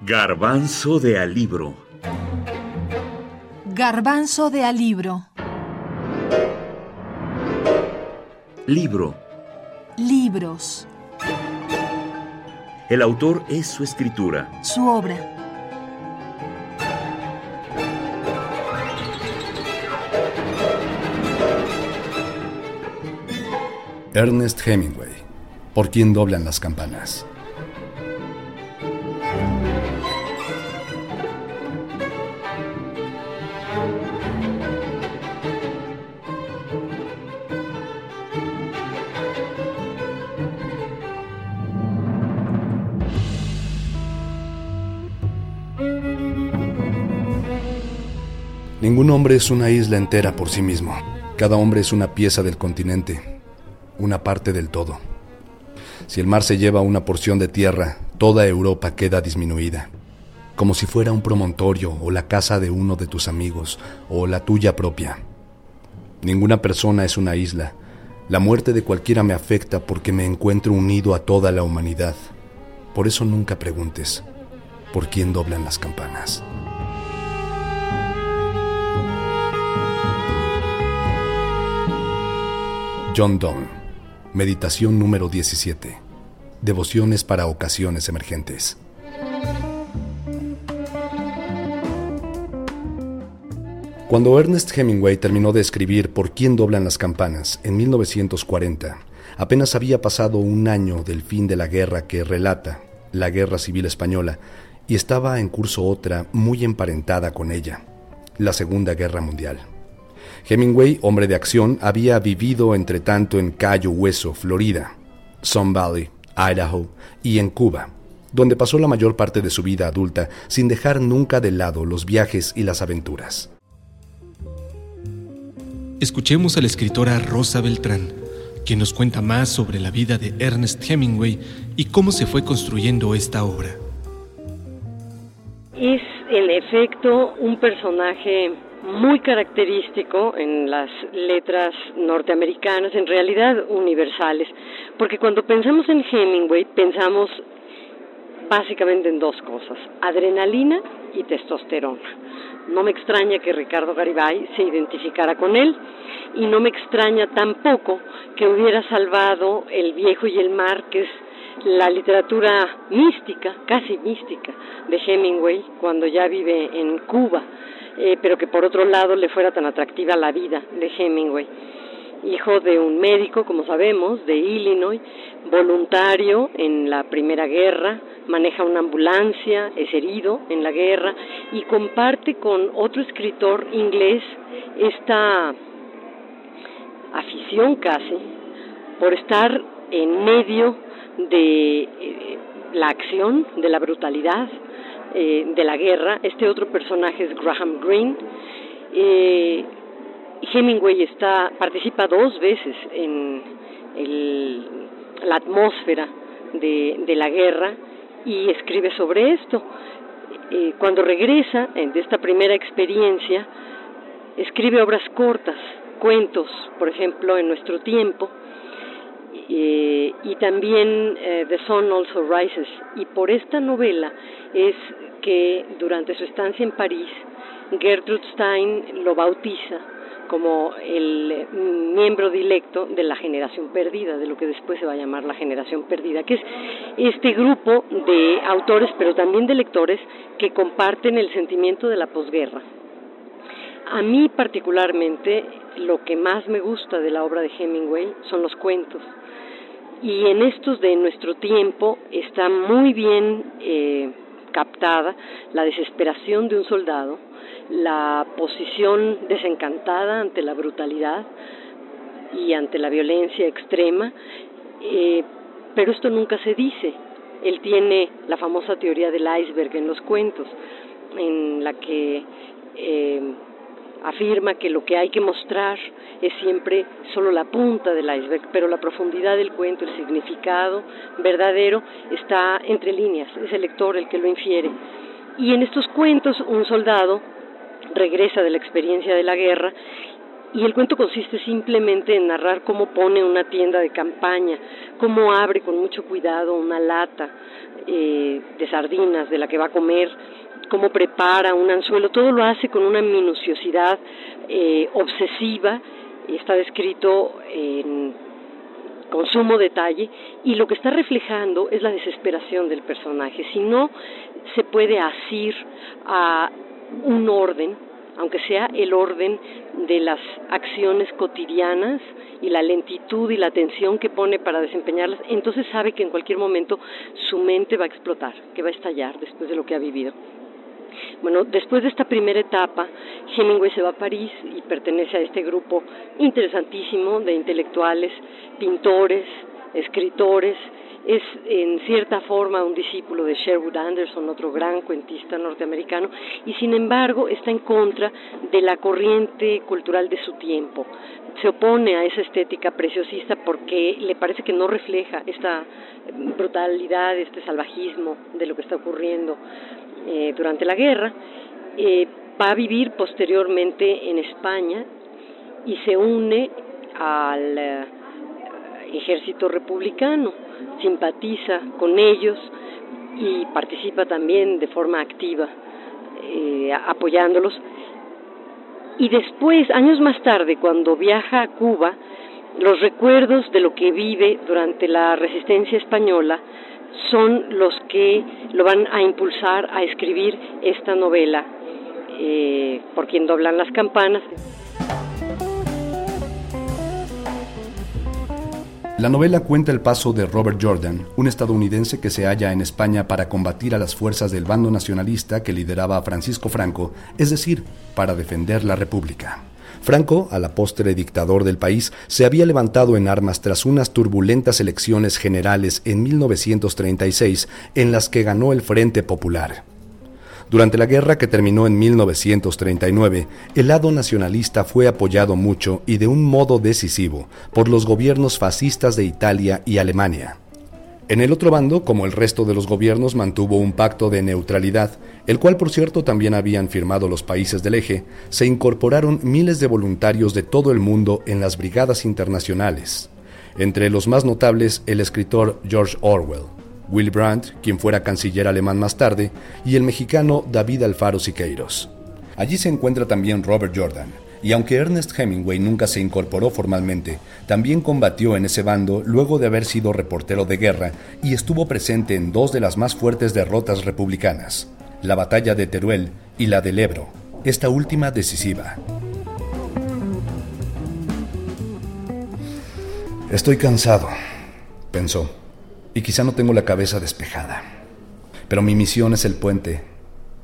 Garbanzo de alibro. Garbanzo de alibro. Libro. Libros. El autor es su escritura. Su obra. Ernest Hemingway. ¿Por quién doblan las campanas? Ningún hombre es una isla entera por sí mismo. Cada hombre es una pieza del continente, una parte del todo. Si el mar se lleva una porción de tierra, toda Europa queda disminuida, como si fuera un promontorio o la casa de uno de tus amigos o la tuya propia. Ninguna persona es una isla. La muerte de cualquiera me afecta porque me encuentro unido a toda la humanidad. Por eso nunca preguntes, ¿por quién doblan las campanas? John Donne. Meditación número 17. Devociones para ocasiones emergentes. Cuando Ernest Hemingway terminó de escribir Por quién doblan las campanas en 1940, apenas había pasado un año del fin de la guerra que relata, la Guerra Civil Española, y estaba en curso otra muy emparentada con ella, la Segunda Guerra Mundial. Hemingway, hombre de acción, había vivido entre tanto en Cayo Hueso, Florida, Sun Valley, Idaho y en Cuba, donde pasó la mayor parte de su vida adulta sin dejar nunca de lado los viajes y las aventuras. Escuchemos a la escritora Rosa Beltrán, quien nos cuenta más sobre la vida de Ernest Hemingway y cómo se fue construyendo esta obra. Es en efecto un personaje muy característico en las letras norteamericanas, en realidad universales, porque cuando pensamos en Hemingway pensamos básicamente en dos cosas, adrenalina y testosterona. No me extraña que Ricardo Garibay se identificara con él y no me extraña tampoco que hubiera salvado El viejo y el mar, que es la literatura mística, casi mística, de Hemingway cuando ya vive en Cuba eh, pero que por otro lado le fuera tan atractiva la vida de Hemingway. Hijo de un médico, como sabemos, de Illinois, voluntario en la Primera Guerra, maneja una ambulancia, es herido en la guerra y comparte con otro escritor inglés esta afición casi por estar en medio de eh, la acción, de la brutalidad, eh, de la guerra. Este otro personaje es Graham Greene. Eh, Hemingway está, participa dos veces en la atmósfera de, la guerra y escribe sobre esto. Eh, cuando regresa de esta primera experiencia, escribe obras cortas, cuentos, por ejemplo, en nuestro tiempo, y también The Sun Also Rises. Y por esta novela es que durante su estancia en París, Gertrude Stein lo bautiza como el miembro directo de la generación perdida, de lo que después se va a llamar la generación perdida, que es este grupo de autores, pero también de lectores, que comparten el sentimiento de la posguerra. A mí particularmente lo que más me gusta de la obra de Hemingway son los cuentos. Y en estos de nuestro tiempo está muy bien eh, captada la desesperación de un soldado, la posición desencantada ante la brutalidad y ante la violencia extrema, eh, pero esto nunca se dice. Él tiene la famosa teoría del iceberg en los cuentos, en la que eh, afirma que lo que hay que mostrar es siempre solo la punta del iceberg, pero la profundidad del cuento, el significado verdadero está entre líneas, es el lector el que lo infiere. Y en estos cuentos un soldado regresa de la experiencia de la guerra y el cuento consiste simplemente en narrar cómo pone una tienda de campaña, cómo abre con mucho cuidado una lata eh, de sardinas de la que va a comer, cómo prepara un anzuelo, todo lo hace con una minuciosidad eh, obsesiva, está descrito en, con sumo detalle y lo que está reflejando es la desesperación del personaje. Si no se puede asir a un orden, aunque sea el orden de las acciones cotidianas y la lentitud y la atención que pone para desempeñarlas, entonces sabe que en cualquier momento su mente va a explotar, que va a estallar después de lo que ha vivido. Bueno, después de esta primera etapa, Hemingway se va a París y pertenece a este grupo interesantísimo de intelectuales, pintores, escritores, es en cierta forma un discípulo de Sherwood Anderson, otro gran cuentista norteamericano, y sin embargo está en contra de la corriente cultural de su tiempo. Se opone a esa estética preciosista porque le parece que no refleja esta brutalidad, este salvajismo de lo que está ocurriendo eh, durante la guerra. Eh, va a vivir posteriormente en España y se une al eh, ejército republicano simpatiza con ellos y participa también de forma activa apoyándolos. Y después, años más tarde, cuando viaja a Cuba, los recuerdos de lo que vive durante la resistencia española son los que lo van a impulsar a escribir esta novela, eh, por quien doblan las campanas. La novela cuenta el paso de Robert Jordan, un estadounidense que se halla en España para combatir a las fuerzas del bando nacionalista que lideraba a Francisco Franco, es decir, para defender la República. Franco, a la postre dictador del país, se había levantado en armas tras unas turbulentas elecciones generales en 1936 en las que ganó el Frente Popular. Durante la guerra que terminó en 1939, el lado nacionalista fue apoyado mucho y de un modo decisivo por los gobiernos fascistas de Italia y Alemania. En el otro bando, como el resto de los gobiernos, mantuvo un pacto de neutralidad, el cual por cierto también habían firmado los países del eje, se incorporaron miles de voluntarios de todo el mundo en las brigadas internacionales, entre los más notables el escritor George Orwell. Will Brandt, quien fuera canciller alemán más tarde, y el mexicano David Alfaro Siqueiros. Allí se encuentra también Robert Jordan, y aunque Ernest Hemingway nunca se incorporó formalmente, también combatió en ese bando luego de haber sido reportero de guerra y estuvo presente en dos de las más fuertes derrotas republicanas, la batalla de Teruel y la del Ebro, esta última decisiva. Estoy cansado, pensó y quizá no tengo la cabeza despejada. Pero mi misión es el puente,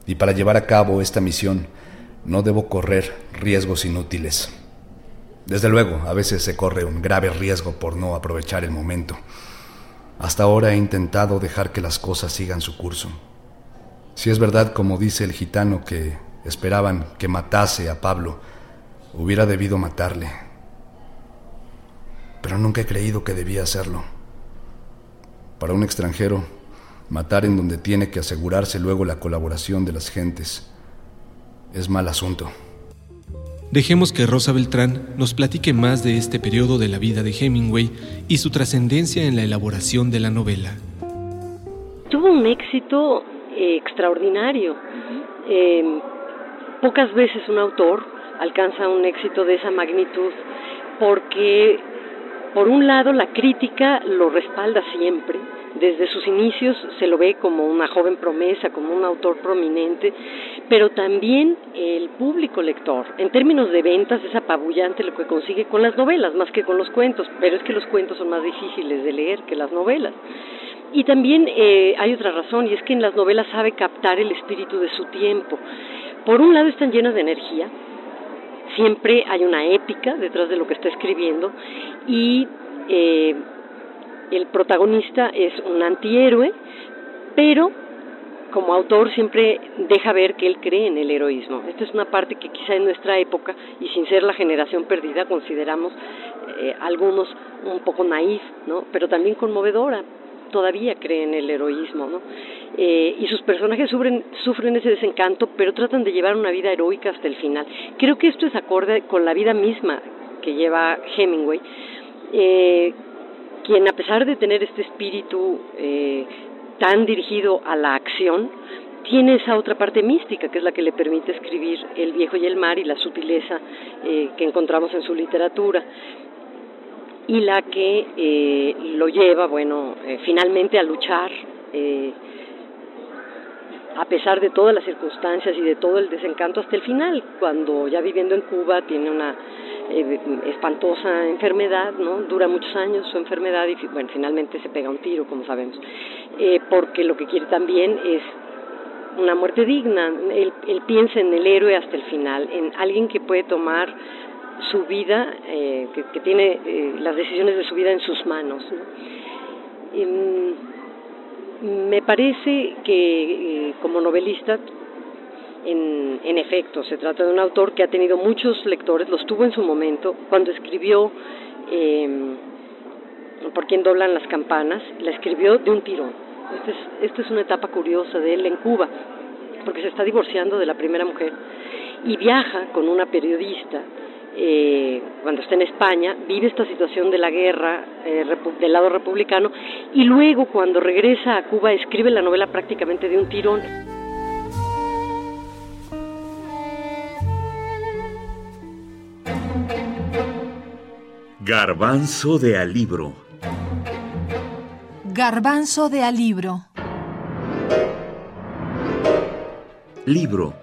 y para llevar a cabo esta misión no debo correr riesgos inútiles. Desde luego, a veces se corre un grave riesgo por no aprovechar el momento. Hasta ahora he intentado dejar que las cosas sigan su curso. Si es verdad, como dice el gitano, que esperaban que matase a Pablo, hubiera debido matarle. Pero nunca he creído que debía hacerlo. Para un extranjero, matar en donde tiene que asegurarse luego la colaboración de las gentes es mal asunto. Dejemos que Rosa Beltrán nos platique más de este periodo de la vida de Hemingway y su trascendencia en la elaboración de la novela. Tuvo un éxito eh, extraordinario. Em, pocas veces un autor alcanza un éxito de esa magnitud porque por un lado, la crítica lo respalda siempre. Desde sus inicios se lo ve como una joven promesa, como un autor prominente, pero también el público lector. En términos de ventas es apabullante lo que consigue con las novelas, más que con los cuentos, pero es que los cuentos son más difíciles de leer que las novelas. Y también eh, hay otra razón, y es que en las novelas sabe captar el espíritu de su tiempo. Por un lado están llenas de energía, siempre hay una épica detrás de lo que está escribiendo y eh, el protagonista es un antihéroe, pero como autor siempre deja ver que él cree en el heroísmo. Esta es una parte que quizá en nuestra época, y sin ser la generación perdida, consideramos eh, algunos un poco naif, ¿no? pero también conmovedora. todavía cree en el heroísmo, ¿no? Eh, y sus personajes sufren, sufren ese desencanto, pero tratan de llevar una vida heroica hasta el final. Creo que esto es acorde con la vida misma que lleva Hemingway, eh, quien a pesar de tener este espíritu eh, tan dirigido a la acción, tiene esa otra parte mística que es la que le permite escribir El viejo y el mar y la sutileza eh, que encontramos en su literatura y la que eh, lo lleva, bueno, finalmente a luchar a pesar de todas las circunstancias y de todo el desencanto hasta el final, cuando ya viviendo en Cuba tiene una espantosa enfermedad, ¿no? Dura muchos años su enfermedad y bueno, finalmente se pega un tiro, como sabemos, porque lo que quiere también es una muerte digna. Él, piensa en el héroe hasta el final, en alguien que puede tomar su vida, eh, que, tiene eh, las decisiones de su vida en sus manos. me parece que eh, como novelista, en, en, efecto, se trata de un autor que ha tenido muchos lectores, los tuvo en su momento, cuando escribió Por quién doblan las campanas, la escribió de un tirón esta es, es una etapa curiosa de él en Cuba, porque se está divorciando de la primera mujer y viaja con una periodista eh, cuando está en España, vive esta situación de la guerra eh, del lado republicano y luego cuando regresa a Cuba escribe la novela prácticamente de un tirón. Garbanzo de Alibro Garbanzo de Alibro. Libro.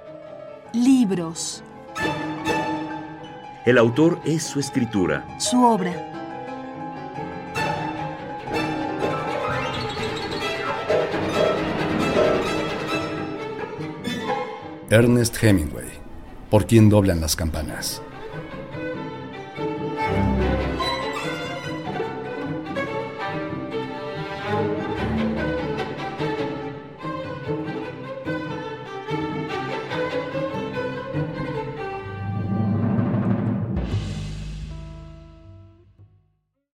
Libros. El autor es su escritura. Su obra. Ernest Hemingway. Por quien doblan las campanas.